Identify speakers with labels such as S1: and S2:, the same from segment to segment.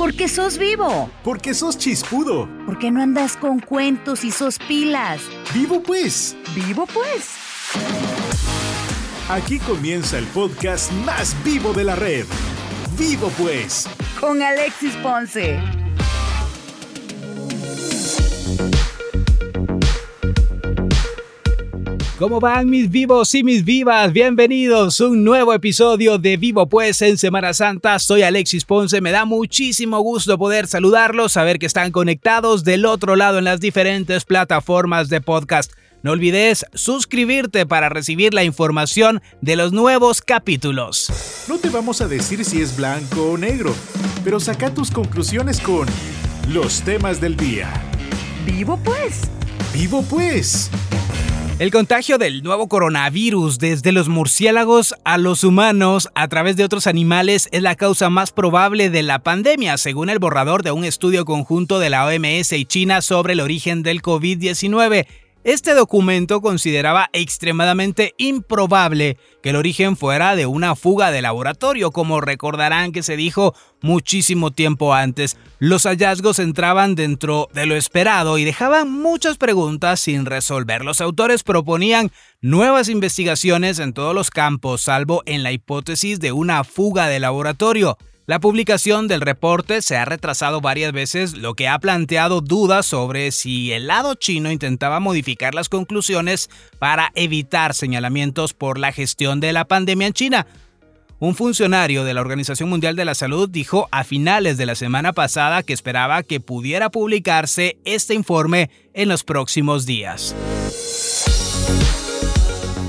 S1: Porque sos vivo.
S2: Porque sos chispudo.
S1: Porque no andas con cuentos y sos pilas.
S2: Vivo pues.
S1: Vivo pues.
S2: Aquí comienza el podcast más vivo de la red. Vivo pues.
S1: Con Alexis Ponce.
S3: ¿Cómo van mis vivos y mis vivas? Bienvenidos a un nuevo episodio de Vivo Pues en Semana Santa. Soy Alexis Ponce, me da muchísimo gusto poder saludarlos, saber que están conectados del otro lado en las diferentes plataformas de podcast. No olvides suscribirte para recibir la información de los nuevos capítulos.
S2: No te vamos a decir si es blanco o negro, pero saca tus conclusiones con los temas del día.
S1: Vivo pues.
S2: Vivo pues.
S3: El contagio del nuevo coronavirus desde los murciélagos a los humanos a través de otros animales es la causa más probable de la pandemia, según el borrador de un estudio conjunto de la OMS y China sobre el origen del COVID-19. Este documento consideraba extremadamente improbable que el origen fuera de una fuga de laboratorio, como recordarán que se dijo muchísimo tiempo antes. Los hallazgos entraban dentro de lo esperado y dejaban muchas preguntas sin resolver. Los autores proponían nuevas investigaciones en todos los campos, salvo en la hipótesis de una fuga de laboratorio. La publicación del reporte se ha retrasado varias veces, lo que ha planteado dudas sobre si el lado chino intentaba modificar las conclusiones para evitar señalamientos por la gestión de la pandemia en China. Un funcionario de la Organización Mundial de la Salud dijo a finales de la semana pasada que esperaba que pudiera publicarse este informe en los próximos días.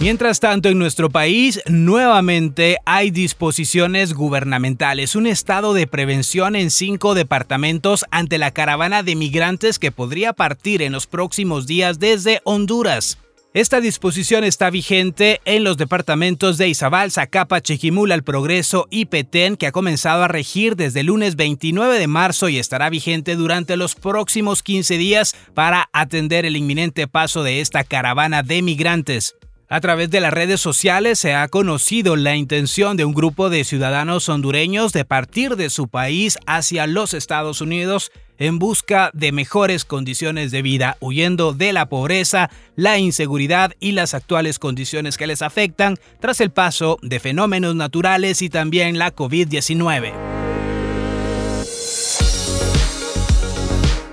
S3: Mientras tanto, en nuestro país nuevamente hay disposiciones gubernamentales, un estado de prevención en cinco departamentos ante la caravana de migrantes que podría partir en los próximos días desde Honduras. Esta disposición está vigente en los departamentos de Izabal, Zacapa, Chiquimula, El Progreso y Petén, que ha comenzado a regir desde el lunes 29 de marzo y estará vigente durante los próximos 15 días para atender el inminente paso de esta caravana de migrantes. A través de las redes sociales se ha conocido la intención de un grupo de ciudadanos hondureños de partir de su país hacia los Estados Unidos en busca de mejores condiciones de vida, huyendo de la pobreza, la inseguridad y las actuales condiciones que les afectan tras el paso de fenómenos naturales y también la COVID-19.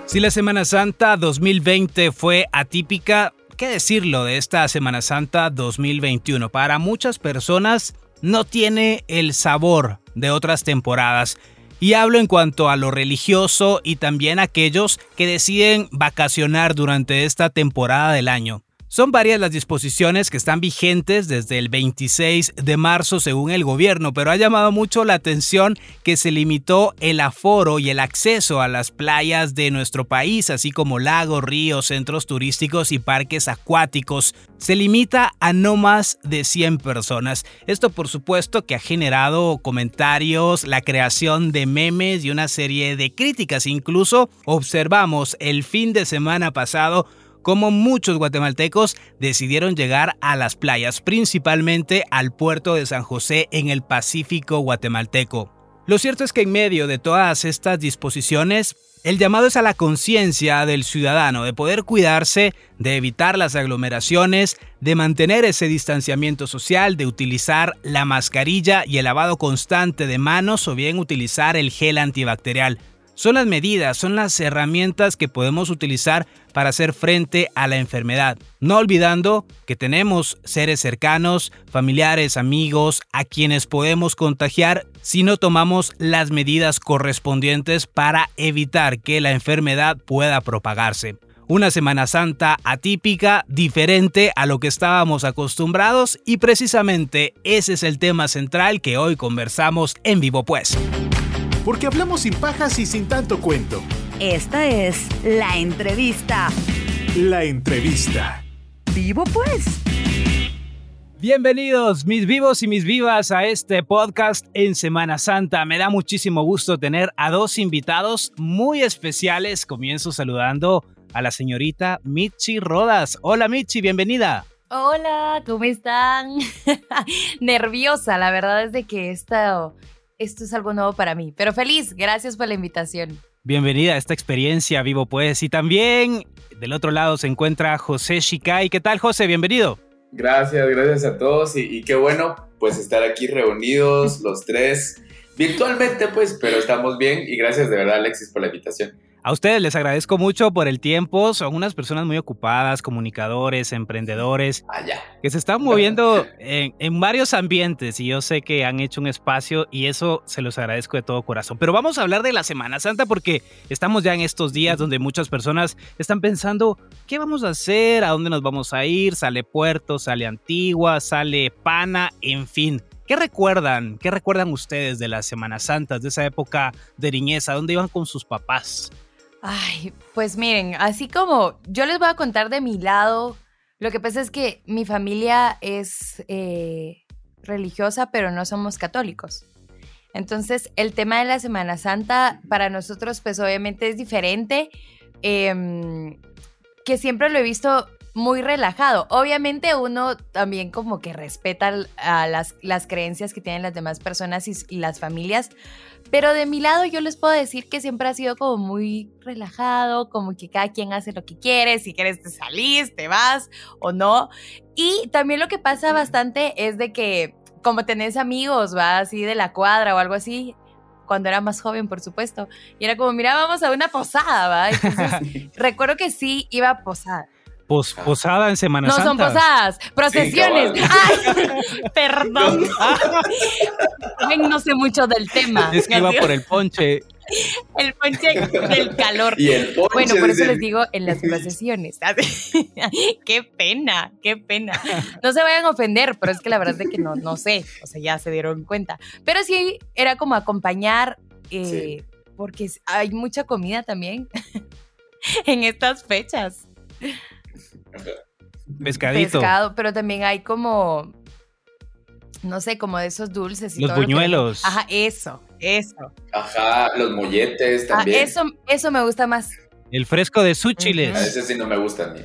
S3: Si la Semana Santa 2020 fue atípica, ¿Qué decirlo de esta Semana Santa 2021? Para muchas personas no tiene el sabor de otras temporadas. Y hablo en cuanto a lo religioso y también aquellos que deciden vacacionar durante esta temporada del año. Son varias las disposiciones que están vigentes desde el 26 de marzo según el gobierno, pero ha llamado mucho la atención que se limitó el aforo y el acceso a las playas de nuestro país, así como lagos, ríos, centros turísticos y parques acuáticos. Se limita a no más de 100 personas. Esto por supuesto que ha generado comentarios, la creación de memes y una serie de críticas. Incluso observamos el fin de semana pasado como muchos guatemaltecos decidieron llegar a las playas, principalmente al puerto de San José en el Pacífico guatemalteco. Lo cierto es que en medio de todas estas disposiciones, el llamado es a la conciencia del ciudadano de poder cuidarse, de evitar las aglomeraciones, de mantener ese distanciamiento social, de utilizar la mascarilla y el lavado constante de manos o bien utilizar el gel antibacterial. Son las medidas, son las herramientas que podemos utilizar para hacer frente a la enfermedad. No olvidando que tenemos seres cercanos, familiares, amigos, a quienes podemos contagiar si no tomamos las medidas correspondientes para evitar que la enfermedad pueda propagarse. Una Semana Santa atípica, diferente a lo que estábamos acostumbrados y precisamente ese es el tema central que hoy conversamos en vivo pues
S2: porque hablamos sin pajas y sin tanto cuento.
S1: Esta es la entrevista.
S2: La entrevista.
S1: Vivo pues.
S3: Bienvenidos mis vivos y mis vivas a este podcast en Semana Santa. Me da muchísimo gusto tener a dos invitados muy especiales. Comienzo saludando a la señorita Michi Rodas. Hola Michi, bienvenida.
S4: Hola, ¿cómo están? Nerviosa, la verdad es de que esta esto es algo nuevo para mí. Pero feliz, gracias por la invitación.
S3: Bienvenida a esta experiencia Vivo Pues. Y también del otro lado se encuentra José Shikai. ¿Qué tal, José? Bienvenido.
S5: Gracias, gracias a todos. Y, y qué bueno, pues estar aquí reunidos los tres virtualmente, pues, pero estamos bien. Y gracias de verdad, Alexis, por la invitación.
S3: A ustedes les agradezco mucho por el tiempo. Son unas personas muy ocupadas, comunicadores, emprendedores,
S5: ah,
S3: que se están moviendo en, varios ambientes y yo sé que han hecho un espacio y eso se los agradezco de todo corazón. Pero vamos a hablar de la Semana Santa porque estamos ya en estos días donde muchas personas están pensando, ¿qué vamos a hacer? ¿A dónde nos vamos a ir? Sale Puerto, sale Antigua, sale Pana, en fin. ¿Qué recuerdan? ¿Qué recuerdan ustedes de las Semanas Santas, de esa época de niñez? ¿A dónde iban con sus papás?
S4: Ay, pues miren, así como yo les voy a contar de mi lado, lo que pasa es que mi familia es eh, religiosa, pero no somos católicos. Entonces, el tema de la Semana Santa para nosotros, pues obviamente es diferente, em, que siempre lo he visto muy relajado. Obviamente uno también como que respeta a las, las creencias que tienen las demás personas y, las familias, pero de mi lado yo les puedo decir que siempre ha sido como muy relajado, como que cada quien hace lo que quiere, si quieres te salís, te vas o no. Y también lo que pasa bastante es de que como tenés amigos, va así de la cuadra o algo así, cuando era más joven, por supuesto. Y era como, mira, vamos a una posada, ¿va? Entonces, recuerdo que sí iba a posada
S3: posada en Semana Santa.
S4: No son posadas, procesiones. Ay, perdón. no sé mucho del tema.
S3: Es que iba por el ponche.
S4: El ponche del calor.
S5: Y el ponche
S4: bueno, por eso les digo en las procesiones. qué pena, qué pena. No se vayan a ofender, pero es que la verdad es que no, no sé. O sea, ya se dieron cuenta. Pero sí era como acompañar, eh, porque hay mucha comida también en estas fechas.
S3: Pescadito.
S4: Pescado, pero también hay como, no sé, como de esos dulces.
S3: Y los buñuelos.
S4: Ajá, eso, eso.
S5: Ajá, los molletes
S4: ah,
S5: también.
S4: eso, eso me gusta más.
S3: El fresco de súchiles.
S5: A ese sí no me gusta a mí.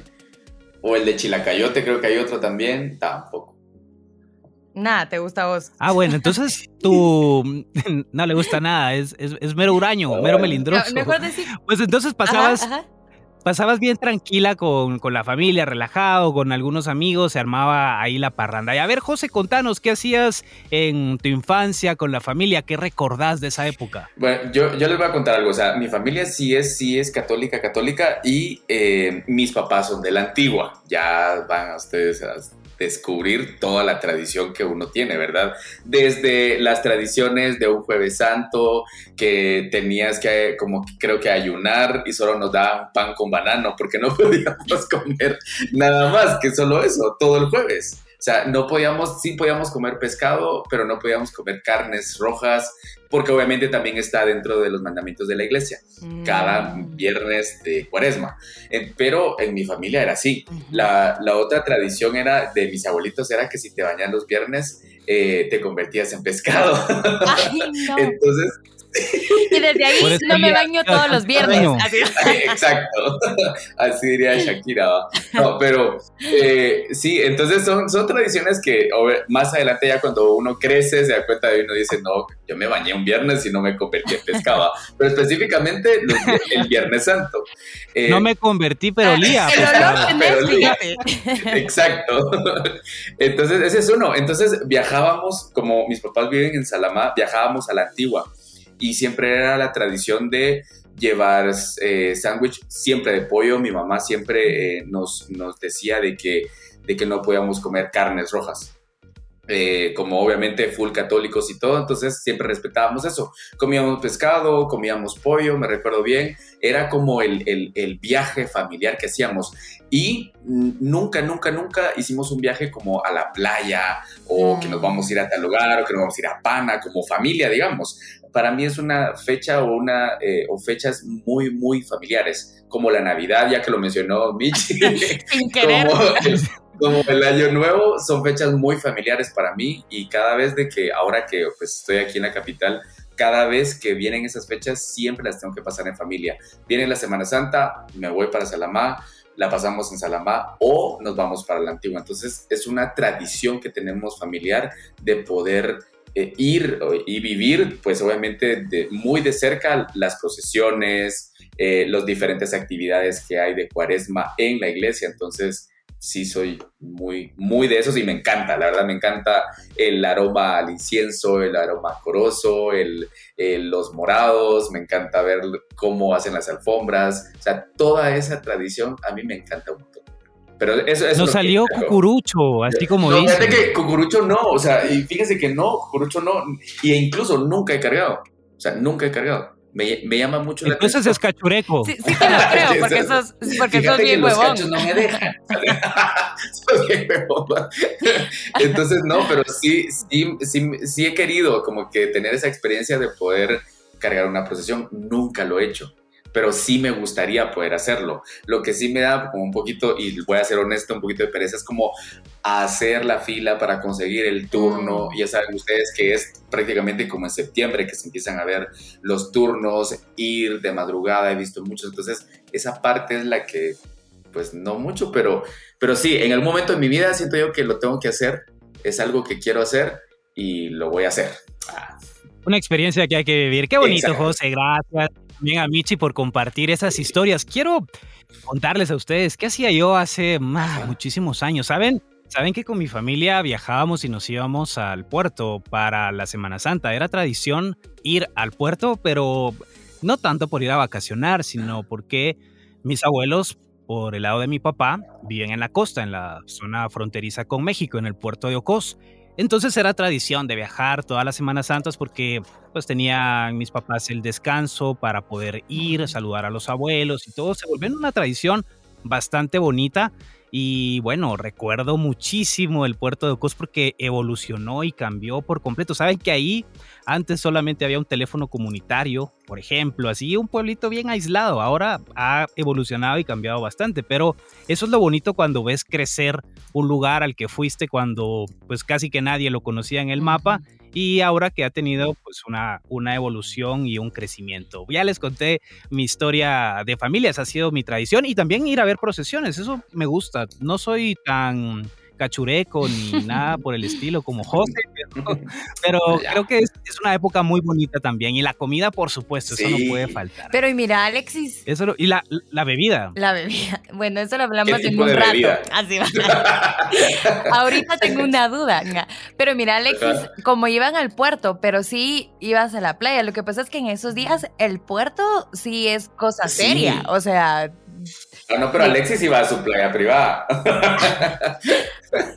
S5: O el de chilacayote, creo que hay otro también, tampoco.
S4: Nada, te gusta a vos.
S3: Ah, bueno, entonces tú no le gusta nada, es, es, mero huraño, mero melindroso.
S4: mejor decir.
S3: Pues entonces pasabas pasabas bien tranquila con, la familia, relajado, con algunos amigos, se armaba ahí la parranda. Y a ver, José, contanos, ¿qué hacías en tu infancia con la familia? ¿Qué recordás de esa época?
S5: Bueno, yo, yo les voy a contar algo. O sea, mi familia sí es, sí es católica, católica, y eh, mis papás son de la antigua. Ya van a ustedes a descubrir toda la tradición que uno tiene, ¿verdad? Desde las tradiciones de un jueves santo, que tenías que, como creo que ayunar y solo nos daban pan con banano, porque no podíamos comer nada más que solo eso, todo el jueves. O sea, no podíamos, sí podíamos comer pescado, pero no podíamos comer carnes rojas, porque obviamente también está dentro de los mandamientos de la iglesia, cada mm. viernes de cuaresma. pero en mi familia era así. la, la, otra tradición era de mis abuelitos era que si te bañan los viernes, eh, te convertías en pescado. Entonces,
S4: Y desde ahí no me baño todos los viernes. Así.
S5: Exacto, así diría Shakira. ¿va? No, pero eh, sí, entonces son, son tradiciones que más adelante ya cuando uno crece se da cuenta de uno dice, no, yo me bañé un viernes y no me convertí en pescado. Pero específicamente los- el Viernes Santo. Eh,
S3: No me convertí, pero olía.
S4: El
S3: pues,
S4: olor
S3: ah,
S5: pero olía. Exacto. Entonces, ese es uno. Entonces, viajábamos, como mis papás viven en Salamá, viajábamos a la antigua. Y siempre era la tradición de llevar eh, sándwich, siempre de pollo. Mi mamá siempre eh, nos, nos decía de que, de que no podíamos comer carnes rojas. Eh, como obviamente full católicos y todo, entonces siempre respetábamos eso. Comíamos pescado, comíamos pollo, me recuerdo bien. Era como el, el- el viaje familiar que hacíamos. Y nunca, nunca, nunca hicimos un viaje como a la playa o
S4: Mm.
S5: que nos vamos a ir a tal lugar o que nos vamos a ir a Pana como familia, digamos. Para mí es una fecha o, una, eh, o fechas muy, muy familiares, como la Navidad, ya que lo mencionó Michi.
S4: Sin querer.
S5: como, el, como el año nuevo, son fechas muy familiares para mí y cada vez de que, ahora que pues, estoy aquí en la capital, cada vez que vienen esas fechas siempre las tengo que pasar en familia. Viene la Semana Santa, me voy para Salamá, la pasamos en Salamá o nos vamos para la Antigua. Entonces es una tradición que tenemos familiar de poder eh, ir y vivir, pues obviamente muy de cerca las procesiones, eh, las diferentes actividades que hay de cuaresma en la iglesia. Entonces sí soy muy, muy de esos y me encanta, la verdad me encanta el aroma al incienso, el aroma coroso, el, el- los morados, me encanta ver cómo hacen las alfombras, o sea, toda esa tradición a mí me encanta un montón. Pero eso, eso que-
S3: salió
S5: pero-
S3: cucurucho, así como
S5: no,
S3: dice.
S5: fíjate que cucurucho no, o sea, y fíjese que no, cucurucho no, y incluso nunca he cargado, o sea, nunca he cargado. Me, me llama mucho la
S3: Entonces
S5: atención.
S3: es cachureco.
S4: Sí, sí te lo creo, porque sos, porque sos bien
S5: los
S4: huevón.
S5: no me dejan. Soy bien huevón. Entonces, no, pero sí, sí, sí, sí he querido como que tener esa experiencia de poder cargar una procesión. Nunca lo he hecho, pero sí me gustaría poder hacerlo. Lo que sí me da como un poquito, y voy a ser honesto, un poquito de pereza, es como hacer la fila para conseguir el turno.
S4: Mm.
S5: Ya saben ustedes que es prácticamente como en septiembre que se empiezan a ver los turnos, ir de madrugada, he visto muchos. Entonces, esa parte es la que, pues no mucho, pero, pero sí, en algún momento de mi vida siento yo que lo tengo que hacer, es algo que quiero hacer y lo voy a hacer. Ah,
S3: Una experiencia que hay que vivir. Qué bonito,
S5: Exacto.
S3: José. Gracias también a Michi por compartir esas historias. Quiero contarles a ustedes qué hacía yo hace muchísimos años. ¿Saben? Saben que con mi familia viajábamos y nos íbamos al puerto para la Semana Santa. Era tradición ir al puerto, pero no tanto por ir a vacacionar, sino porque mis abuelos, por el lado de mi papá, viven en la costa, en la zona fronteriza con México, en el puerto de Ocos. Entonces era tradición de viajar todas las Semanas Santas porque pues tenían mis papás el descanso para poder ir, saludar a los abuelos y todo. Se volvió una tradición bastante bonita y bueno, recuerdo muchísimo el puerto de Ocos porque evolucionó y cambió por completo. Saben que ahí antes solamente había un teléfono comunitario, por ejemplo, así un pueblito bien aislado. Ahora ha evolucionado y cambiado bastante, pero eso es lo bonito cuando ves crecer un lugar al que fuiste cuando pues casi que nadie lo conocía en el mapa y ahora que ha tenido pues una, una evolución y un crecimiento. Ya les conté mi historia de familias, ha sido mi tradición y también ir a ver procesiones, eso me gusta. No soy tan cachureco ni nada por el estilo como José, pero, creo que es, es una época muy bonita también y la comida, por supuesto, eso no puede faltar.
S4: Pero y mira, Alexis,
S3: Eso lo- y la, la bebida.
S4: la bebida. Bueno, eso lo hablamos
S5: ¿Qué
S4: en un
S5: de
S4: rato.
S5: bebida?
S4: Así va. Ahorita tengo una duda. Pero mira, Alexis, como iban al puerto, pero sí ibas a la playa. Lo que pasa es que en esos días el puerto sí es cosa
S5: Sí.
S4: seria. O sea,
S5: Ah, no, pero Alexis iba a su playa privada.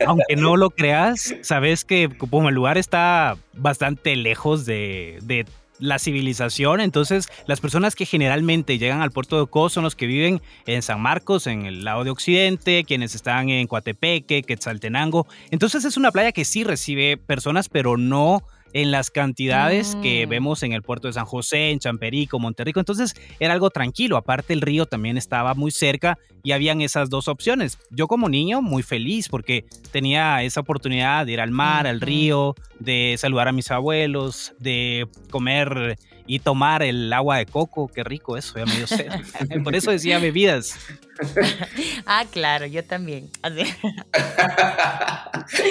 S3: Aunque no lo creas, sabes que como el lugar está bastante lejos de, de la civilización, entonces las personas que generalmente llegan al puerto de Ocos son los que viven en San Marcos, en el lado de Occidente, quienes están en Coatepeque, Quetzaltenango. Entonces es una playa que sí recibe personas, pero no en las cantidades que
S4: Mm.
S3: vemos en el puerto de San José, en Champerico, Monterrico. Entonces era algo tranquilo. Aparte el río también estaba muy cerca y habían esas dos opciones. Yo como niño muy feliz porque tenía esa oportunidad de ir al mar, al río, de saludar a mis abuelos, de comer y tomar el agua de coco, qué rico eso, ya me dio sed. Por eso decía bebidas.
S4: ah, claro, yo también.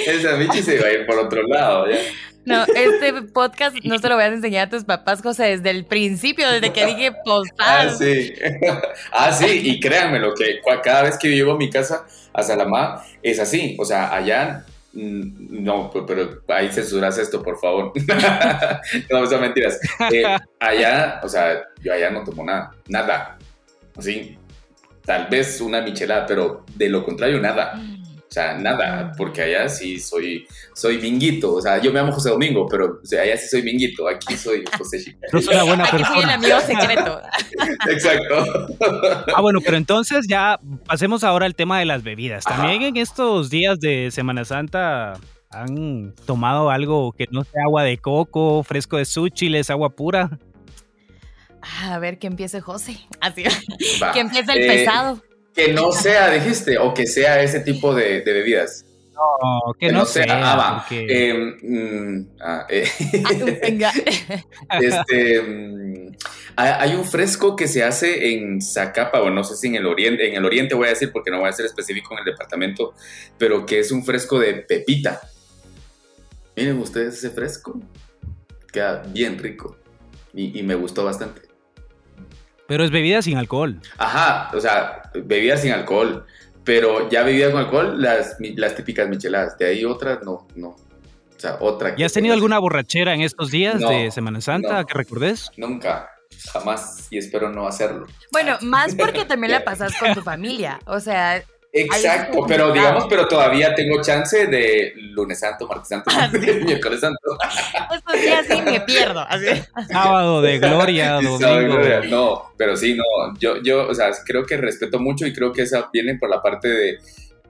S5: Esa bichi se va a ir por otro lado, ¿ya?
S4: No, este podcast no se lo voy a enseñar a tus papás, José, desde el principio, desde que dije postal.
S5: Ah, sí. ah, sí, y créanme, lo que cada vez que llego a mi casa a Salamá es así. O sea, allá no, pero ahí censuras esto, por favor. no, son mentiras. Eh, allá, o sea, yo allá no tomo nada, nada. Así, tal vez una michelada, pero de lo contrario, nada. O sea, nada, porque allá sí soy, soy vinguito. O sea, yo me llamo José Domingo, pero o sea, allá sí soy vinguito. Aquí soy José Chica.
S3: No soy una buena
S4: Aquí soy el
S3: persona.
S4: amigo secreto.
S5: Exacto.
S3: Ah, bueno, pero entonces ya pasemos ahora al tema de las bebidas. También en estos días de Semana Santa han tomado algo que no sea agua de coco, fresco de súchiles, agua pura.
S4: A ver, que empiece José. Así.
S5: Va.
S4: Que empiece el
S5: Eh,
S4: pesado.
S5: Que no sea, dijiste, o que sea ese tipo de, de bebidas.
S3: No, que, no, sea.
S5: Ah, va.
S3: porque-
S5: Eh, mm, ah, eh,
S4: Ah, venga.
S5: este, mm, hay hay un fresco que se hace en Zacapa, o no sé si en el oriente, en el oriente voy a decir porque no voy a ser específico en el departamento, pero que es un fresco de pepita. Miren ustedes ese fresco, queda bien rico y, y me gustó bastante.
S3: Pero es bebida sin alcohol.
S5: Ajá, o sea, bebidas sin alcohol, pero ya bebidas con alcohol, las, las típicas micheladas, de ahí otras no, no. O sea, otra.
S3: ¿Y has tenido
S5: que-
S3: alguna borrachera en estos días
S5: No,
S3: de Semana Santa
S5: no.
S3: que recordes?
S5: Nunca, jamás, y espero no hacerlo.
S4: Bueno, más porque también la pasas con tu familia. O sea,
S5: Exacto, pero
S4: complicado.
S5: digamos, pero todavía tengo chance de lunes santo, martes santo,
S4: Ah,
S5: miércoles santo.
S4: estos días sí me pierdo. Así.
S3: Sábado de gloria, domingo.
S5: Gloria. No, pero sí, no, yo, yo, o sea, creo que respeto mucho y creo que esa viene por la parte de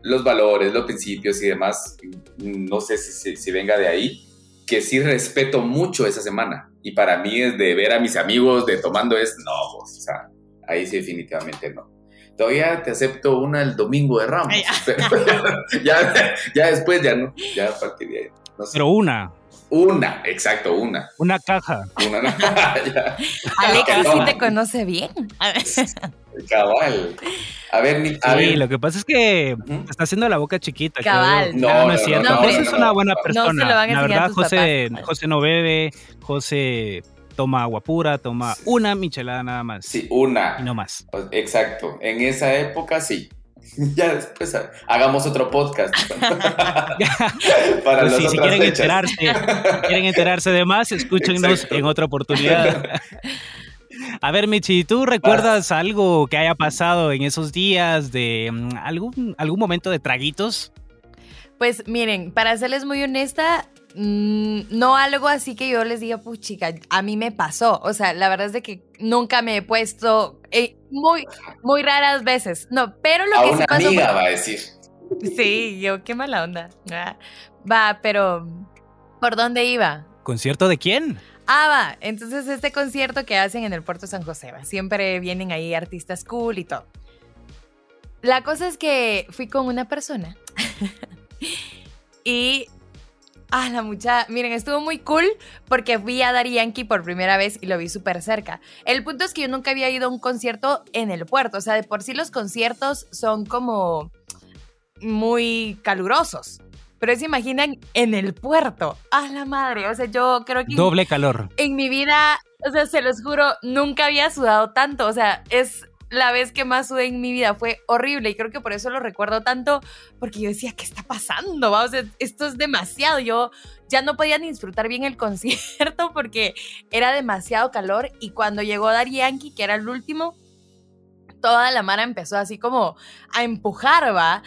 S5: los valores, los principios y demás. No sé si, si, si venga de ahí, que sí respeto mucho esa semana. Y para mí es de ver a mis amigos de tomando es, no, pues, o sea, ahí sí definitivamente no. Todavía te acepto una el domingo de Ramos,
S4: Ay,
S5: pero ya, ya después ya no, ya a partir de ahí. No sé.
S3: Pero una,
S5: Una, exacto, una.
S3: una caja.
S5: Una, no, ya.
S4: Alexis sí te conoce bien. A ver.
S5: Cabal. A ver, mi- a
S3: Sí,
S5: ver.
S3: lo que pasa es que
S5: Ujú.
S3: está haciendo la boca chiquita.
S4: Cabal.
S5: No,
S3: no,
S5: no,
S3: es cierto.
S4: no,
S3: José
S4: no,
S3: es una buena
S4: No se
S3: persona.
S4: lo van a
S3: la
S4: a
S3: verdad,
S4: tus
S3: José,
S4: papás.
S3: José no bebe, José toma agua pura, toma una michelada nada más.
S5: Sí, una.
S3: Y no más.
S5: O- Exacto. En esa época sí. Ya después ha- hagamos otro podcast. Para
S3: Pues
S5: las
S3: sí, si quieren
S5: fechas.
S3: enterarse, si quieren enterarse de más, escúchenos
S5: Exacto.
S3: en otra oportunidad. A ver, Michi, ¿tú recuerdas algo que haya pasado en esos días de mm, algún, algún momento de traguitos?
S4: Pues miren, para serles muy honesta, no algo así que yo les diga, pues chica, a mí me pasó. O sea, la verdad es de que nunca me he puesto eh, muy, muy raras veces. No, pero lo
S5: A
S4: que sí
S5: una
S4: pasó.
S5: amiga
S4: fue-
S5: va a decir.
S4: Sí, yo, qué mala onda. Ah, Va, pero ¿por dónde iba?
S3: ¿Concierto de quién?
S4: Ah, va. Entonces, este concierto que hacen en el Puerto San José, va. Siempre vienen ahí artistas cool y todo. La cosa es que fui con una persona y. Ah, la mucha. Miren, estuvo muy cool porque vi a Daddy Yankee por primera vez y lo vi súper cerca. El punto es que yo nunca había ido a un concierto en el puerto. O sea, de por sí los conciertos son como muy calurosos. Pero se imaginan en el puerto. ¡Ah, la madre! O sea, yo creo que
S3: Doble calor.
S4: en mi vida, o sea, se los juro, nunca había sudado tanto. O sea, es la vez que más sudé en mi vida. Fue horrible y creo que por eso lo recuerdo tanto, porque yo decía, ¿qué está pasando? esto es demasiado. Yo ya no podía ni disfrutar bien el concierto porque era demasiado calor. Y cuando llegó Daddy Yankee, que era el último, toda la mara empezó así como a empujar, va.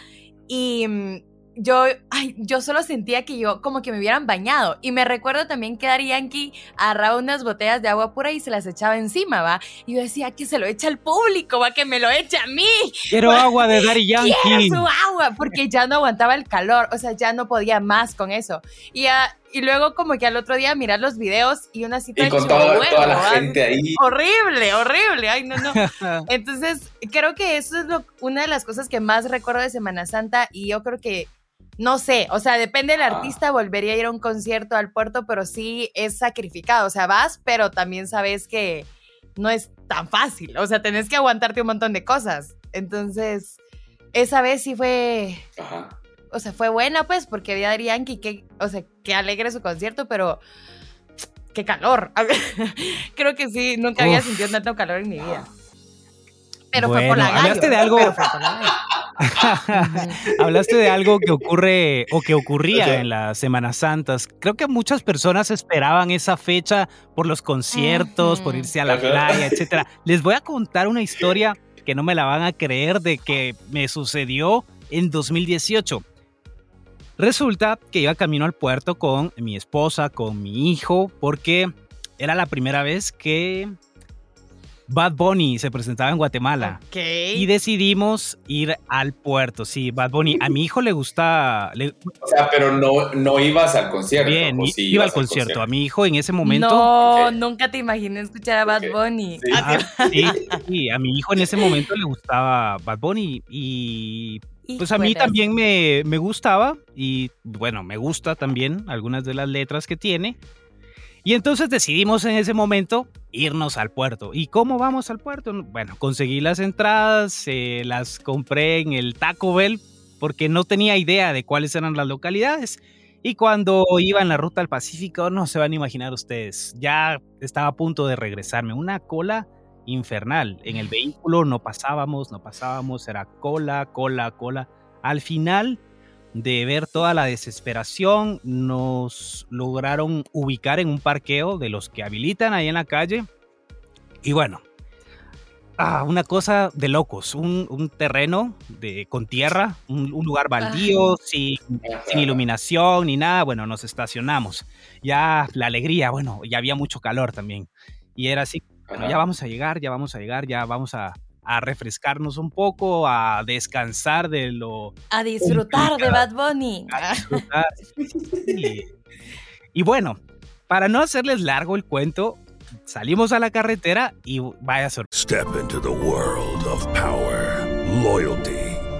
S4: Y mm, yo, ay, yo solo sentía que yo como que me hubieran bañado. Y me recuerdo también que Daddy Yankee agarraba unas botellas de agua pura y se las echaba encima, va. Y yo decía que se lo echa al público, va, que me lo echa a mí.
S3: Quiero agua de Daddy
S4: Quiero
S3: Yankee.
S4: su agua, porque ya no aguantaba el calor, o sea, ya no podía más con eso. Y, ah, y luego como que al otro día mirar los videos y una cita
S5: Y
S4: de
S5: con toda, la
S4: ¿va?
S5: gente ahí.
S4: Horrible, horrible. Ay, no, no. Entonces, creo que eso es lo- una de las cosas que más recuerdo de Semana Santa y yo creo que no sé, o sea, depende del artista, volvería a ir a un concierto al puerto, pero sí es sacrificado, o sea, vas, pero también sabes que no es tan fácil, o sea, tenés que aguantarte un montón de cosas. Entonces, esa vez sí fue, o sea, fue buena pues, porque vi a Yankee, que, o sea, que alegre su concierto, pero qué calor. Creo que sí, nunca había sentido tanto calor en mi vida. Pero fue por la
S3: Hablaste de algo. hablaste de algo que ocurre o que ocurría en las Semanas Santas. Creo que muchas personas esperaban esa fecha por los conciertos, por irse a la playa, etcétera. Les voy a contar una historia que no me la van a creer de que me sucedió en 2018. Resulta que iba camino al puerto con mi esposa, con mi hijo, porque era la primera vez que Bad Bunny se presentaba en Guatemala. Y decidimos ir al puerto. Sí, Bad Bunny. A mi hijo le gusta.
S5: O sea, pero no, no ibas al concierto.
S3: Bien, iba al concierto. A mi hijo en ese momento.
S4: No, nunca te imaginé escuchar a Bad Bunny.
S3: Sí. sí, a mi hijo en ese momento le gustaba Bad Bunny y pues a mí también me, gustaba y bueno, me gusta también algunas de las letras que tiene. Y entonces decidimos en ese momento irnos al puerto. ¿Y cómo vamos al puerto? Bueno, conseguí las entradas, se las compré en el Taco Bell porque no tenía idea de cuáles eran las localidades. Y cuando iba en la ruta al Pacífico, no se van a imaginar ustedes, ya estaba a punto de regresarme. Una cola infernal. En el vehículo no pasábamos, no pasábamos, era cola, cola, cola. Al final de ver toda la desesperación, nos lograron ubicar en un parqueo de los que habilitan ahí en la calle. Y bueno, ah, una cosa de locos, un, terreno de, con tierra, un, lugar baldío, sin, sin, iluminación ni nada. Bueno, nos estacionamos. Ya la alegría, bueno, ya había mucho calor también. Y era así ya vamos a llegar, ya vamos a llegar, ya vamos a, refrescarnos un poco, a descansar de lo...
S4: A disfrutar de Bad Bunny.
S3: Y bueno, para no hacerles largo el cuento, salimos a la carretera y vaya sorpresa.
S6: Step into the world of power, loyalty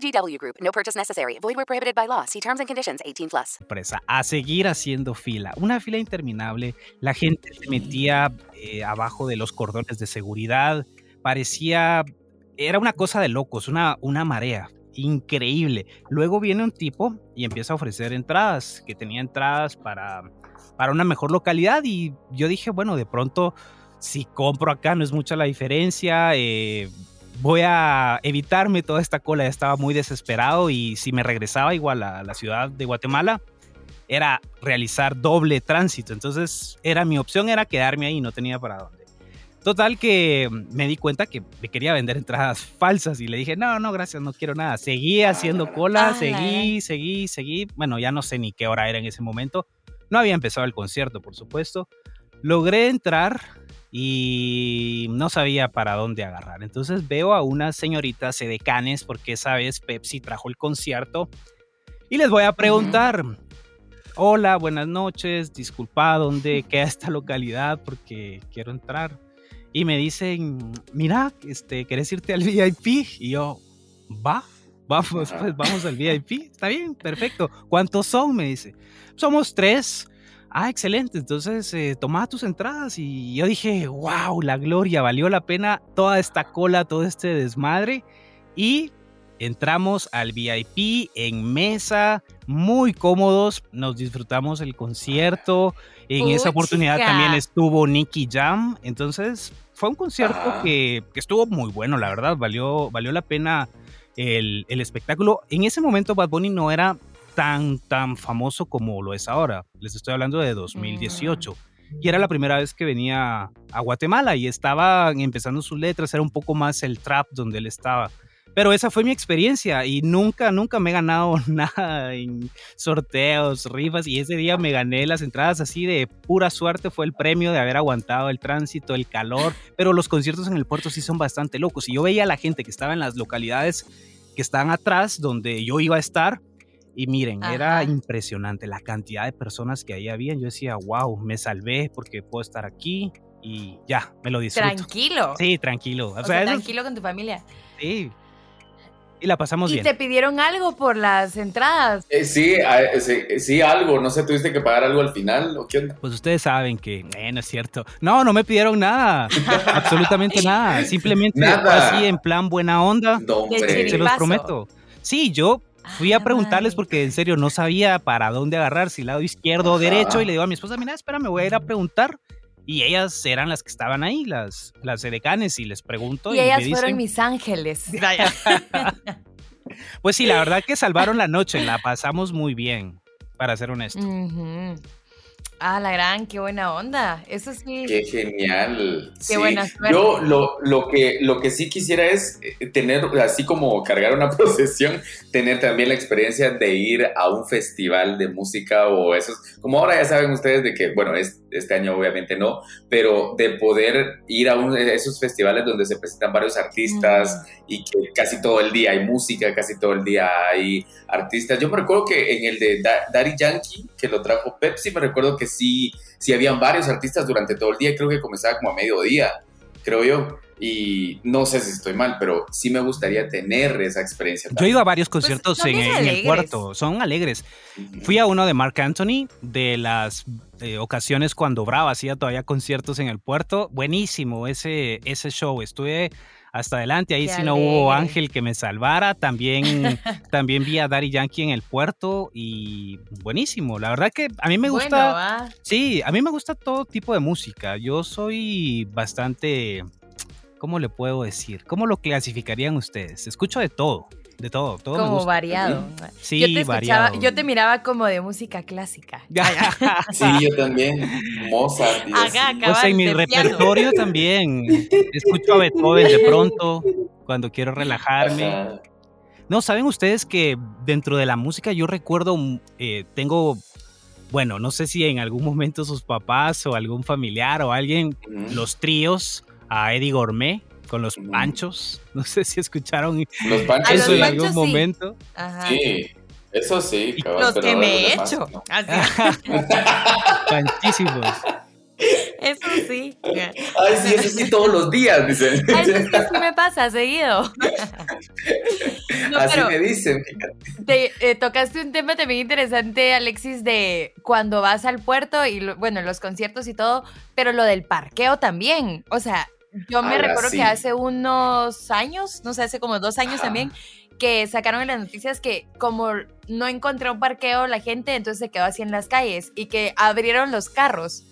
S7: VGW Group. No purchase necessary. Void where prohibited by law. See terms and conditions. 18 plus.
S3: A seguir haciendo fila. Una fila interminable. La gente se metía eh, abajo de los cordones de seguridad. Parecía... Era una cosa de locos, una, una marea increíble. Luego viene un tipo y empieza a ofrecer entradas, que tenía entradas para, para una mejor localidad y yo dije, bueno, de pronto si compro acá no es mucha la diferencia, eh, voy a evitarme toda esta cola, ya estaba muy desesperado y si me regresaba igual a la ciudad de Guatemala, era realizar doble tránsito, entonces era mi opción era quedarme ahí, no tenía para dónde. Total que me di cuenta que me quería vender entradas falsas y le dije, no, no, gracias, no quiero nada. Seguí haciendo cola, seguí, seguí, seguí. Bueno, ya no sé ni qué hora era en ese momento. No había empezado el concierto, por supuesto. Logré entrar y no sabía para dónde agarrar. Entonces veo a unas señoritas sedecanes porque esa vez Pepsi trajo el concierto y les voy a preguntar, hola, buenas noches, disculpa, ¿dónde queda esta localidad? Porque quiero entrar y me dicen, mira, este, ¿querés irte al VIP? Y yo, va, vamos, pues vamos al VIP. Está bien, perfecto. ¿Cuántos son? Me dice. Somos tres. Ah, excelente. Entonces, eh, toma tus entradas. Y yo dije, wow, la gloria, valió la pena toda esta cola, todo este desmadre. Y entramos al VIP en mesa, muy cómodos, nos disfrutamos el concierto. En esa oportunidad también estuvo Nicky Jam. Entonces fue un concierto ah. que, estuvo muy bueno, la verdad. Valió, valió la pena el, espectáculo. En ese momento Bad Bunny no era tan, tan famoso como lo es ahora. Les estoy hablando de 2018. Y era la primera vez que venía a Guatemala y estaba empezando sus letras. Era un poco más el trap donde él estaba. Pero esa fue mi experiencia y nunca, nunca me he ganado nada en sorteos, rifas y ese día me gané las entradas así de pura suerte, fue el premio de haber aguantado el tránsito, el calor, pero los conciertos en el puerto sí son bastante locos y yo veía a la gente que estaba en las localidades que estaban atrás donde yo iba a estar y miren, era impresionante la cantidad de personas que ahí habían. Yo decía, wow, me salvé porque puedo estar aquí y ya, me lo disfruto.
S4: Tranquilo.
S3: Sí, tranquilo.
S4: O, sea, tranquilo con tu familia.
S3: Sí, y la pasamos bien.
S4: ¿Y te pidieron algo por las entradas?
S5: Eh, sí, sí, algo. No sé, ¿tuviste que pagar algo al final o qué onda?
S3: Pues ustedes saben que eh, no es cierto. No, no me pidieron nada. absolutamente nada. Simplemente así en plan buena onda. se los prometo. Sí, yo fui a ah, preguntarles porque en serio no sabía para dónde agarrar, si lado izquierdo o derecho. Y le digo a mi esposa, mira, espera, me voy a ir a preguntar. Y ellas eran las que estaban ahí, las, las edecanes, y les pregunto.
S4: Y, ellas fueron mis ángeles.
S3: pues sí, la verdad que salvaron la noche, la pasamos muy bien, para ser honesto.
S4: Ah, la gran, qué buena onda. Eso sí.
S5: Qué genial.
S4: Qué buena suerte.
S5: Yo lo, lo, que, lo que sí quisiera es eh, tener, así como cargar una procesión, tener también la experiencia de ir a un festival de música o esos. Como ahora ya saben ustedes de que, bueno, este año obviamente no, pero de poder ir a uno de esos festivales donde se presentan varios artistas y que casi todo el día hay música, casi todo el día hay artistas. Yo me recuerdo que en el de Daddy Yankee, que lo trajo Pepsi, me recuerdo que sí, sí habían varios artistas durante todo el día, creo que comenzaba como a mediodía, creo yo. Y no sé si estoy mal, pero sí me gustaría tener esa experiencia.
S3: Yo he ido a varios pues, conciertos en, el puerto, son alegres. Fui a uno de Mark Anthony, de las eh, ocasiones cuando Brava hacía todavía conciertos en el puerto. Buenísimo ese, ese show. Estuve hasta adelante. Ahí sí no hubo ángel que me salvara. También, también vi a Daddy Yankee en el puerto y buenísimo. La verdad que a mí me gusta. sí, a mí me gusta todo tipo de música. Yo soy bastante. ¿Cómo le puedo decir? ¿Cómo lo clasificarían ustedes? Escucho de todo de todo, todo
S4: como variado. Sí, yo te variado. Yo te miraba como de música clásica.
S5: sí, yo también. Mozart. Y
S3: o sea, en mi repertorio también. Escucho a Beethoven de pronto cuando quiero relajarme. No, saben ustedes que dentro de la música yo recuerdo, eh, tengo, bueno, no sé si en algún momento sus papás o algún familiar o alguien, los tríos a Eddie Gourmet con los panchos. No sé si escucharon
S5: los panchos
S3: eso en algún momento.
S5: Sí, eso sí.
S4: los que me he hecho.
S3: Panchísimos.
S4: Eso sí.
S5: Ay, sí, eso sí todos los días, dicen.
S4: Ay, sí me pasa, seguido.
S5: Así me dicen,
S4: Te, eh, tocaste un tema también interesante, Alexis, de cuando vas al puerto y, bueno, los conciertos y todo, pero lo del parqueo también. O sea, yo me recuerdo que hace unos años, no sé, hace como dos años también, que sacaron en las noticias que como no encontró un parqueo la gente, entonces se quedó así en las calles y que abrieron los carros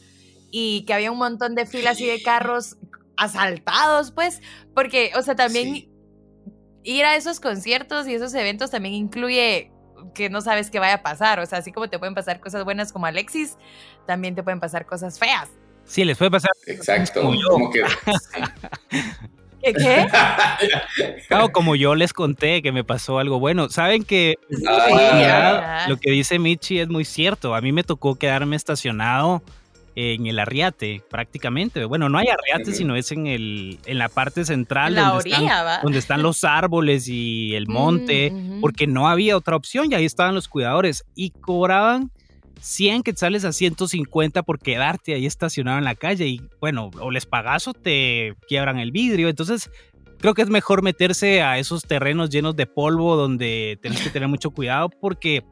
S4: y que había un montón de filas y de carros asaltados, pues, porque, o sea, también ir a esos conciertos y esos eventos también incluye que no sabes qué vaya a pasar, o sea, así como te pueden pasar cosas buenas como Alexis, también te pueden pasar cosas feas.
S3: Sí, les puede pasar.
S5: Exacto. Como, que.
S4: ¿Qué? qué?
S3: Claro, como yo les conté que me pasó algo bueno. Saben que lo que dice Michi es muy cierto. A mí me tocó quedarme estacionado en el arriate, prácticamente. Bueno, no hay arriate, sino es en el en la parte central donde, están, donde están los árboles y el monte, porque no había otra opción y ahí estaban los cuidadores y cobraban 100 quetzales a 150 por quedarte ahí estacionado en la calle y bueno, o les pagas o te quiebran el vidrio. Entonces, creo que es mejor meterse a esos terrenos llenos de polvo donde tenés que tener mucho cuidado porque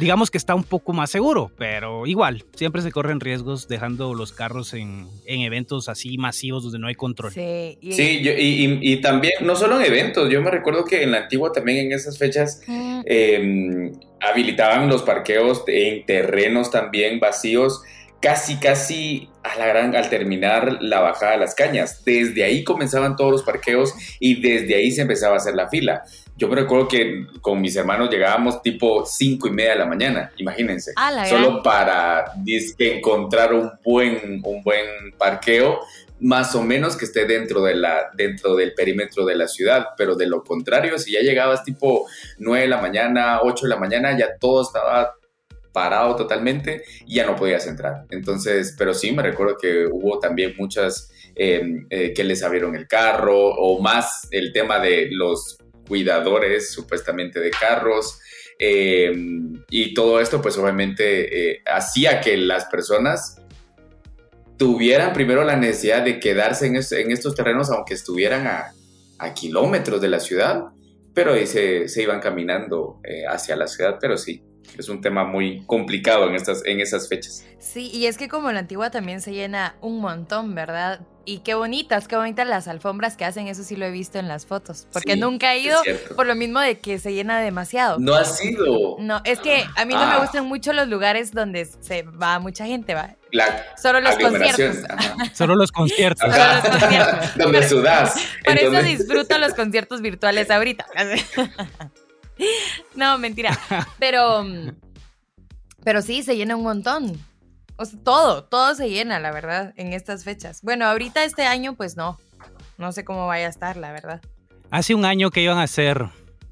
S3: digamos que está un poco más seguro, pero igual, siempre se corren riesgos dejando los carros en, eventos así masivos donde no hay control.
S4: Sí,
S5: y, sí y, también, no solo en eventos, yo me recuerdo que en la antigua también en esas fechas em, habilitaban los parqueos en terrenos también vacíos casi, casi a la gran, al terminar la bajada de las cañas. Desde ahí comenzaban todos los parqueos y desde ahí se empezaba a hacer la fila. Yo me recuerdo que con mis hermanos llegábamos tipo cinco y media de la mañana, imagínense, solo para encontrar un buen, un buen parqueo más o menos que esté dentro, de la, dentro del perímetro de la ciudad, pero de lo contrario, si ya llegabas tipo 9 de la mañana, 8 de la mañana, ya todo estaba parado totalmente y ya no podías entrar. Entonces, pero sí, me recuerdo que hubo también muchas em, eh, que les abrieron el carro o más el tema de los cuidadores supuestamente de carros. Em, y todo esto pues obviamente eh, hacía que las personas tuvieran primero la necesidad de quedarse en, estos terrenos, aunque estuvieran a, kilómetros de la ciudad, pero ahí se, iban caminando eh, hacia la ciudad, pero sí, es un tema muy complicado en, estas, en esas fechas.
S4: Sí, y es que como la antigua también se llena un montón, ¿verdad? Y qué bonitas, qué bonitas las alfombras que hacen, eso sí lo he visto en las fotos, porque nunca he ido por lo mismo de que se llena demasiado.
S5: No ha sido.
S4: No, es que a mí no me ah. gustan mucho los lugares donde se va mucha gente, va.
S5: Solo los conciertos.
S3: Solo los conciertos.
S4: Solo los conciertos.
S5: donde sudas.
S4: Por eso disfruto los conciertos virtuales ahorita. no, mentira. Pero, pero sí, se llena un montón. Todo, todo se llena, la verdad, en estas fechas. Bueno, ahorita este año, pues no. No sé cómo vaya a estar, la verdad.
S3: Hace un año que iban a hacer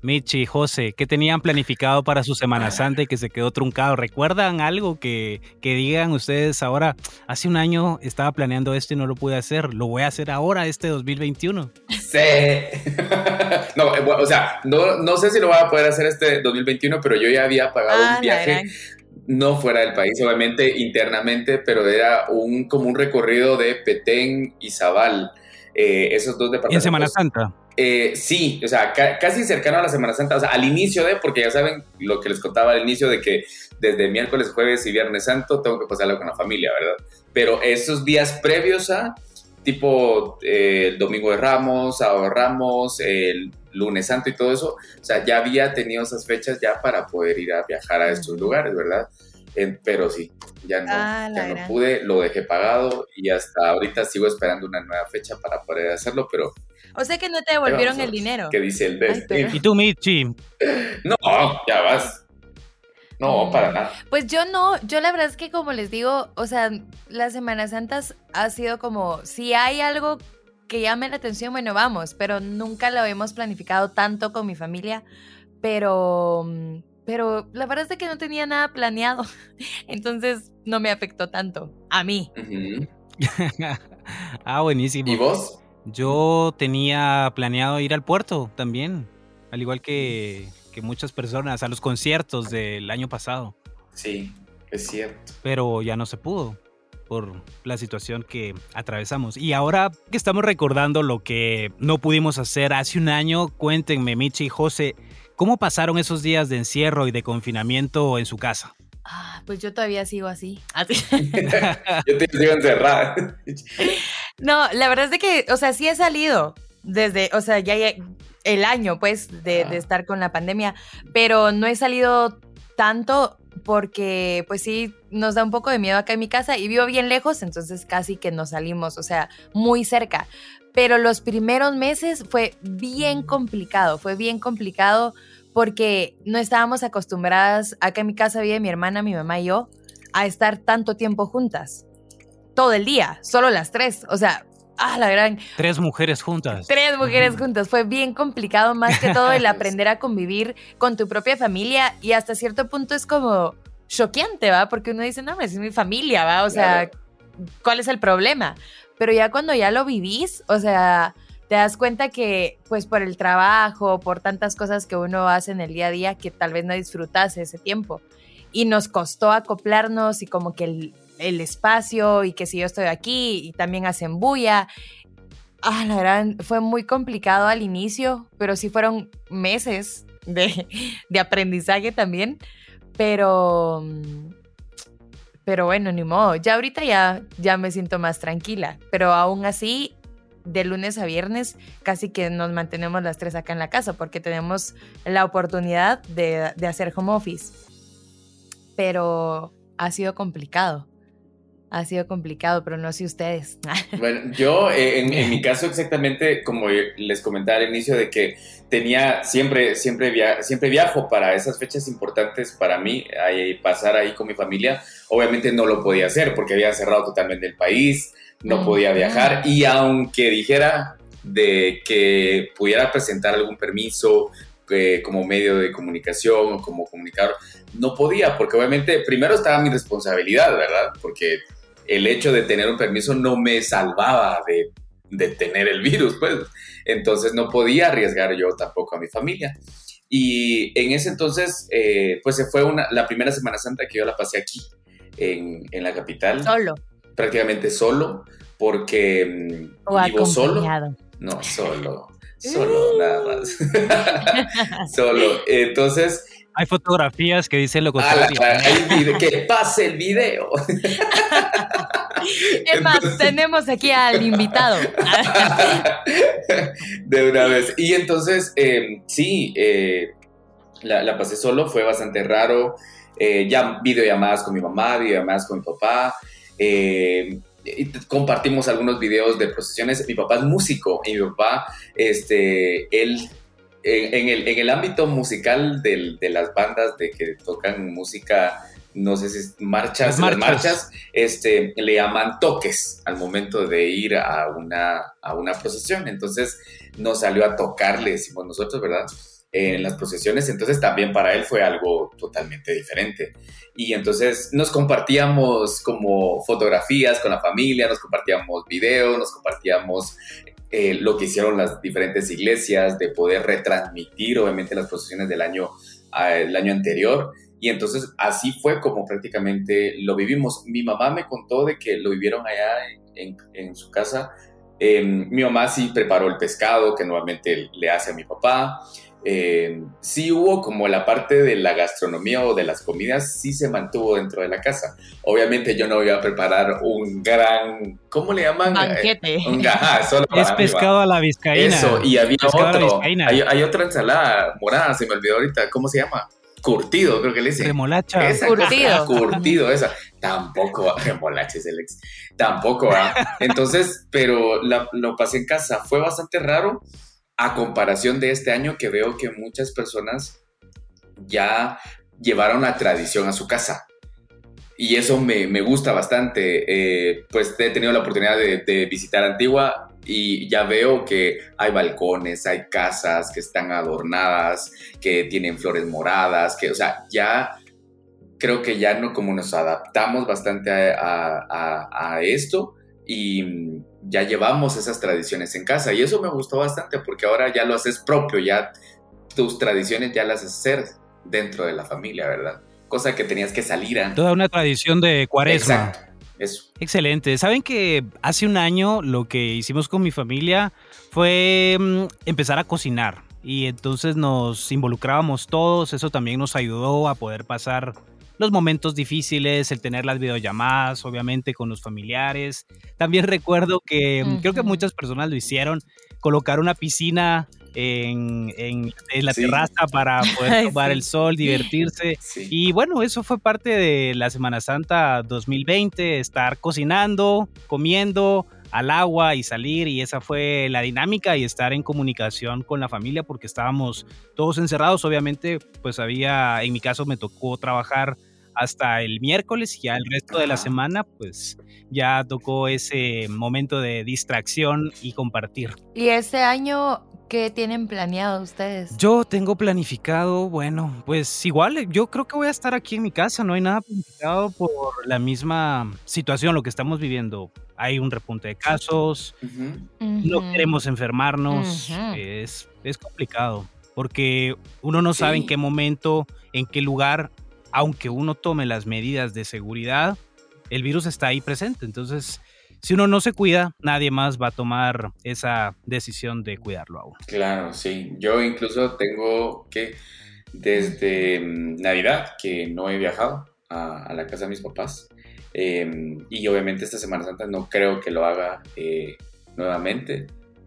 S3: Michi y José, ¿qué tenían planificado para su Semana Santa y que se quedó truncado? ¿Recuerdan algo que, que, digan ustedes ahora? Hace un año estaba planeando esto y no lo pude hacer, lo voy a hacer ahora, este 2021.
S5: Sí. no, eh, o sea, no, no, sé si lo voy a poder hacer este 2021, pero yo ya había pagado un ah, viaje no fuera del país, obviamente internamente, pero era un como un recorrido de Petén y Zabal, eh, esos dos departamentos.
S3: ¿Y en Semana Santa?
S5: Eh, sí, o sea, casi cercano a la Semana Santa, o sea, al inicio de, porque ya saben lo que les contaba al inicio de que desde miércoles, jueves y viernes santo tengo que pasarlo con la familia, ¿verdad? Pero esos días previos a, tipo eh, el domingo de Ramos, sábado de Ramos, el lunes santo y todo eso, o sea, ya había tenido esas fechas ya para poder ir a viajar a estos lugares, ¿verdad? Pero sí, ya no, ah, ya no pude, lo dejé pagado y hasta ahorita sigo esperando una nueva fecha para poder hacerlo, pero
S4: o sea que no te devolvieron el dinero.
S5: ¿Qué dice el
S3: de ¿Y tú, Michi?
S5: No, ya vas. No, para nada.
S4: Pues yo no, yo la verdad es que como les digo, o sea, las Semanas Santas ha sido como, si hay algo que llame la atención, bueno, vamos, pero nunca lo hemos planificado tanto con mi familia, pero, pero la verdad es que no tenía nada planeado, entonces no me afectó tanto, a mí.
S3: ah, buenísimo.
S5: ¿Y vos?
S3: Yo tenía planeado ir al puerto también, al igual que, muchas personas, a los conciertos del año pasado.
S5: Sí, es cierto.
S3: Pero ya no se pudo por la situación que atravesamos. Y ahora que estamos recordando lo que no pudimos hacer hace un año, cuéntenme, Michi y José, ¿cómo pasaron esos días de encierro y de confinamiento en su casa?
S4: Ah, pues yo todavía sigo así.
S5: yo te sigo encerrada.
S4: no, la verdad es de que, o sea, sí he salido desde, o sea, ya el año, pues, de, de estar con la pandemia, pero no he salido tanto porque pues sí nos da un poco de miedo acá en mi casa y vivo bien lejos, entonces casi que nos salimos, o sea, muy cerca. Pero los primeros meses fue bien complicado, fue bien complicado porque no estábamos acostumbradas, acá en mi casa vive mi hermana, mi mamá y yo, a estar tanto tiempo juntas. Todo el día, solo las tres. O sea, ah, la gran...
S3: Tres mujeres juntas.
S4: Tres mujeres juntas. Fue bien complicado más que todo el aprender a convivir con tu propia familia y hasta cierto punto es como choqueante, ¿va? Porque uno dice, no, es mi familia, ¿va? O sea, ¿cuál es el problema? Pero ya cuando ya lo vivís, o sea, te das cuenta que pues por el trabajo, por tantas cosas que uno hace en el día a día que tal vez no disfrutase ese tiempo. Y nos costó acoplarnos y como que el, el espacio y que si yo estoy aquí y también hacen bulla. Ah, la verdad, fue muy complicado al inicio, pero sí fueron meses de, de aprendizaje también. Pero, pero bueno, ni modo. Ya ahorita ya, ya me siento más tranquila, pero aún así de lunes a viernes casi que nos mantenemos las tres acá en la casa porque tenemos la oportunidad de, hacer home office. Pero ha sido complicado. Ha sido complicado, pero no sé ustedes.
S5: Bueno, yo eh, en, mi caso exactamente, como les comentaba al inicio, de que tenía siempre, siempre, siempre viajo para esas fechas importantes para mí, ahí, pasar ahí con mi familia obviamente no lo podía hacer porque había cerrado totalmente el país, no podía viajar y aunque dijera de que pudiera presentar algún permiso eh, como medio de comunicación o como comunicador, no podía porque obviamente primero estaba mi responsabilidad, ¿verdad? Porque el hecho de tener un permiso no me salvaba de, de tener el virus, pues. Entonces no podía arriesgar yo tampoco a mi familia. Y en ese entonces, eh, pues se fue una, la primera Semana Santa que yo la pasé aquí, en, en la capital.
S4: Solo.
S5: Prácticamente solo, porque mm,
S4: O
S5: vivo solo. No, solo. Solo, nada más. solo. Entonces,
S3: Hay fotografías que dicen lo contrario.
S5: que pase el video.
S4: Es más, tenemos aquí al invitado.
S5: de una vez. Y entonces, eh, sí, eh, la, la pasé solo, fue bastante raro. Eh, ya videollamadas con mi mamá, videollamadas con mi papá. eh, y compartimos algunos videos de procesiones. Mi papá es músico y mi papá, este, él, en, en el, en el ámbito musical del- de las bandas de que tocan música, no sé si es marchas,
S3: Las marchas,
S5: este, le llaman toques al momento de ir a una, a una procesión. Entonces nos salió a tocar, le decimos nosotros, ¿verdad? En las procesiones, entonces también para él fue algo totalmente diferente. Y entonces nos compartíamos como fotografías con la familia, nos compartíamos videos, nos compartíamos eh, lo que hicieron las diferentes iglesias, de poder retransmitir obviamente las procesiones del año, ah, el año anterior. Y entonces así fue como prácticamente lo vivimos. Mi mamá me contó de que lo vivieron allá en, en- en su casa. Eh, mi mamá sí preparó el pescado que normalmente le hace a mi papá. Eh, sí hubo como la parte de la gastronomía o de las comidas, sí se mantuvo dentro de la casa. Obviamente yo no iba a preparar un gran, ¿cómo le llaman?
S4: Banquete.
S5: Eh, un ajá, solo para
S3: Es
S5: mí,
S3: pescado a la vizcaína.
S5: Eso, y había
S3: Pescado
S5: otro. Hay, hay otra ensalada morada, se me olvidó ahorita. ¿Cómo se llama? Curtido, creo que le dicen.
S3: Remolacha.
S5: Esa
S4: Curtido.
S5: cosa, curtido, esa. Tampoco va. Remolacha es el ex. Tampoco va. Entonces, pero la- lo pasé en casa. Fue bastante raro a comparación de este año que veo que muchas personas ya llevaron la tradición a su casa. Y eso me, me gusta bastante. Eh, pues he tenido la oportunidad de, visitar Antigua y ya veo que hay balcones, hay casas que están adornadas, que tienen flores moradas, que, o sea, ya creo que ya no como nos adaptamos bastante a, a- esto y ya llevamos esas tradiciones en casa y eso me gustó bastante porque ahora ya lo haces propio, ya tus tradiciones ya las hacer dentro de la familia, ¿verdad? Cosa que tenías que salir a...
S3: Toda una tradición de cuaresma.
S5: Exacto, eso.
S3: Excelente. Saben que hace un año lo que hicimos con mi familia fue mm, empezar a cocinar. Y entonces nos involucrábamos todos. Eso también nos ayudó a poder pasar los momentos difíciles, el tener las videollamadas, obviamente, con los familiares. También recuerdo que mm, creo que muchas personas lo hicieron, colocar una piscina en, en- en la
S5: Sí.
S3: terraza para poder tomar
S4: sí.
S3: el sol, divertirse.
S5: Sí.
S3: Y bueno, eso fue parte de la Semana Santa 2020, estar cocinando, comiendo al agua y salir y esa fue la dinámica y estar en comunicación con la familia porque estábamos todos encerrados, obviamente pues había, en mi caso me tocó trabajar hasta el miércoles y ya el resto de la semana pues ya tocó ese momento de distracción y compartir.
S4: ¿Y este año qué tienen planeado ustedes?
S3: Yo tengo planificado, bueno, pues igual, yo creo que voy a estar aquí en mi casa, no hay nada planificado por la misma situación, lo que estamos viviendo. Hay un repunte de casos, no queremos enfermarnos, es, es complicado, porque uno no sabe en qué momento, en qué lugar, aunque uno tome las medidas de seguridad, el virus está ahí presente, entonces... Si uno no se cuida, nadie más va a tomar esa decisión de cuidarlo a uno.
S5: Claro, sí. Yo incluso tengo que desde mm, Navidad que no he viajado a, a la casa de mis papás. Eh, y obviamente esta Semana Santa no creo que lo haga eh, nuevamente.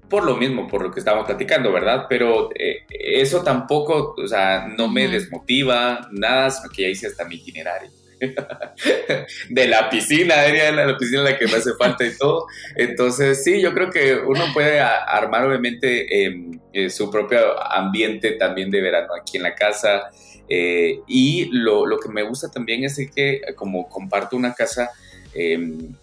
S5: Por lo mismo, por lo que estábamos platicando, ¿verdad? Pero eh, eso tampoco, o sea, no me desmotiva, nada, sino que ya hice hasta mi itinerario. de la piscina, diría la piscina la que me hace falta y todo. Entonces, sí, yo creo que uno puede armar obviamente em, eh, su propio ambiente también de verano aquí en la casa. Eh, y lo, lo, que me gusta también es que como comparto una casa, em,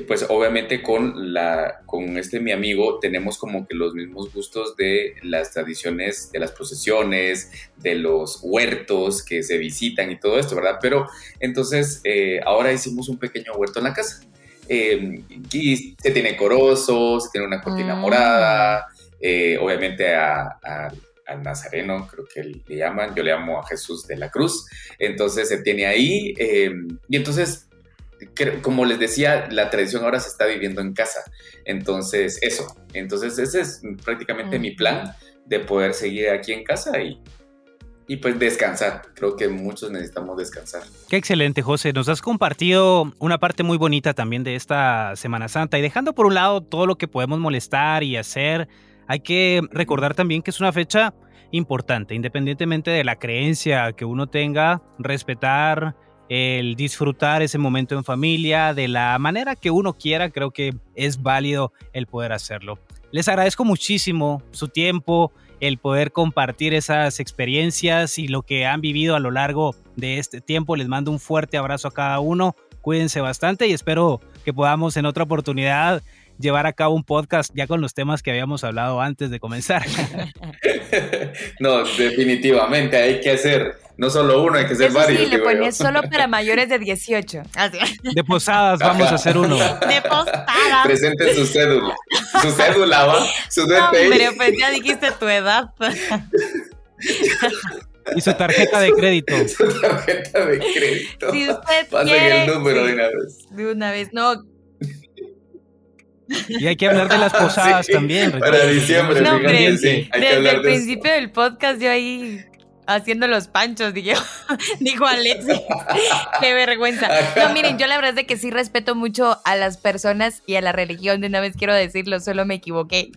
S5: pues obviamente con, la, con este mi amigo tenemos como que los mismos gustos de las tradiciones, de las procesiones, de los huertos que se visitan y todo esto, ¿verdad? Pero entonces eh, ahora hicimos un pequeño huerto en la casa. Eh, y se tiene corozo, se tiene una cortina mm. morada, obviamente a, al Nazareno, creo que le llaman, yo le llamo a Jesús de la Cruz, entonces se tiene ahí, y entonces como les decía, la tradición ahora se está viviendo en casa. Entonces, eso. Entonces, ese es prácticamente mi plan de poder seguir aquí en casa y, y pues descansar. Creo que muchos necesitamos descansar.
S3: Qué excelente, José. Nos has compartido una parte muy bonita también de esta Semana Santa y dejando por un lado todo lo que podemos molestar y hacer, hay que recordar también que es una fecha importante, independientemente de la creencia que uno tenga, respetar el disfrutar ese momento en familia de la manera que uno quiera, creo que es válido el poder hacerlo. Les agradezco muchísimo su tiempo, el poder compartir esas experiencias y lo que han vivido a lo largo de este tiempo. Les mando un fuerte abrazo a cada uno. Cuídense bastante y espero que podamos en otra oportunidad llevar a cabo un podcast ya con los temas que habíamos hablado antes de comenzar.
S5: no, definitivamente hay que hacer no solo uno, hay que hacer varios.
S4: Sí, le pones solo para mayores de 18.
S3: De posadas vamos a hacer uno.
S4: De posadas.
S5: Presenten su cédula. Su cédula, va. Su DPI.
S4: pero pues ya dijiste tu edad.
S3: Y su tarjeta de crédito.
S5: Su tarjeta de crédito.
S4: Si usted
S5: Pasen
S4: quiere,
S5: el número de una vez.
S4: De una vez. No,
S3: y hay que hablar de las posadas también.
S5: Para diciembre,
S4: no,
S5: hombre, sí,
S4: desde el principio del podcast yo ahí haciendo los panchos, dijo, dijo Alexi. Qué vergüenza. No, miren, yo la verdad es de que sí respeto mucho a las personas y a la religión. De una vez quiero decirlo, solo me equivoqué.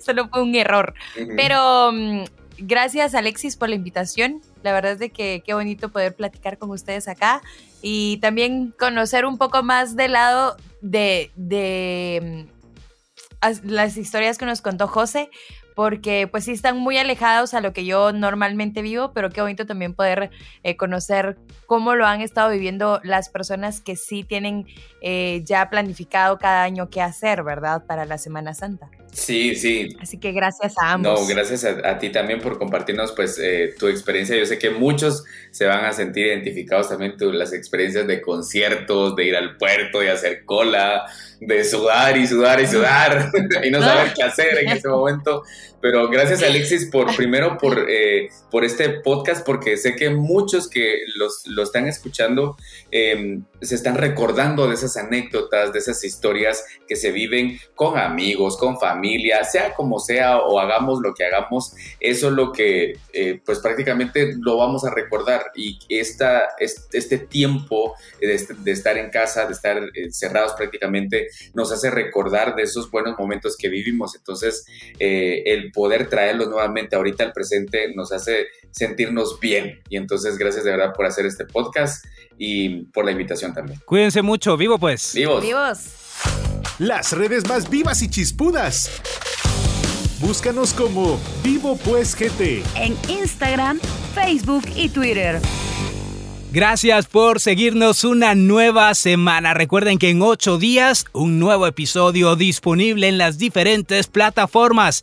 S4: solo fue un error. Pero mm, gracias, Alexis, por la invitación. La verdad es de que qué bonito poder platicar con ustedes acá y también conocer un poco más del lado de, de mm, las historias que nos contó José, porque pues sí están muy alejados a lo que yo normalmente vivo, pero qué bonito también poder eh, conocer cómo lo han estado viviendo las personas que sí tienen eh, ya planificado cada año qué hacer, ¿verdad? Para la Semana Santa.
S5: Sí, sí.
S4: Así que gracias a ambos.
S5: No, gracias a, ti también por compartirnos pues eh, tu experiencia. Yo sé que muchos se van a sentir identificados también con las experiencias de conciertos, de ir al puerto y hacer cola, de sudar y sudar y sudar y no saber qué hacer en ese momento. Pero gracias Alexis por primero por, eh, por este podcast, porque sé que muchos que los, lo están escuchando em, se están recordando de esas anécdotas, de esas historias que se viven con amigos, con familia, sea como sea o hagamos lo que hagamos, eso es lo que eh, pues prácticamente lo vamos a recordar y esta, este tiempo de, estar en casa, de estar cerrados prácticamente, nos hace recordar de esos buenos momentos que vivimos. Entonces, eh, el poder traerlos nuevamente ahorita al presente nos hace sentirnos bien. Y entonces, gracias de verdad por hacer este podcast y por la invitación también.
S3: Cuídense mucho, vivo pues.
S5: Vivos.
S4: Vivos.
S2: Las redes más vivas y chispudas. Búscanos como Vivo Pues GT
S1: en Instagram, Facebook y Twitter.
S3: Gracias por seguirnos una nueva semana. Recuerden que en ocho días un nuevo episodio disponible en las diferentes plataformas.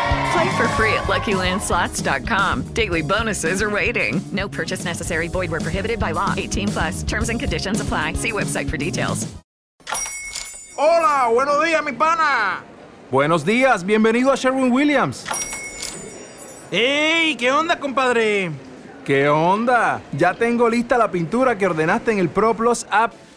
S8: Play for free at LuckyLandSlots.com. Daily bonuses are waiting. No purchase necessary. Void where prohibited by law. 18 plus. Terms and conditions apply. See website for details.
S9: Hola, buenos días, mi pana.
S10: Buenos días, bienvenido a Sherwin Williams.
S9: ¡Ey! ¿Qué onda, compadre? ¿Qué onda? Ya tengo lista la pintura que ordenaste en el ProPlus app.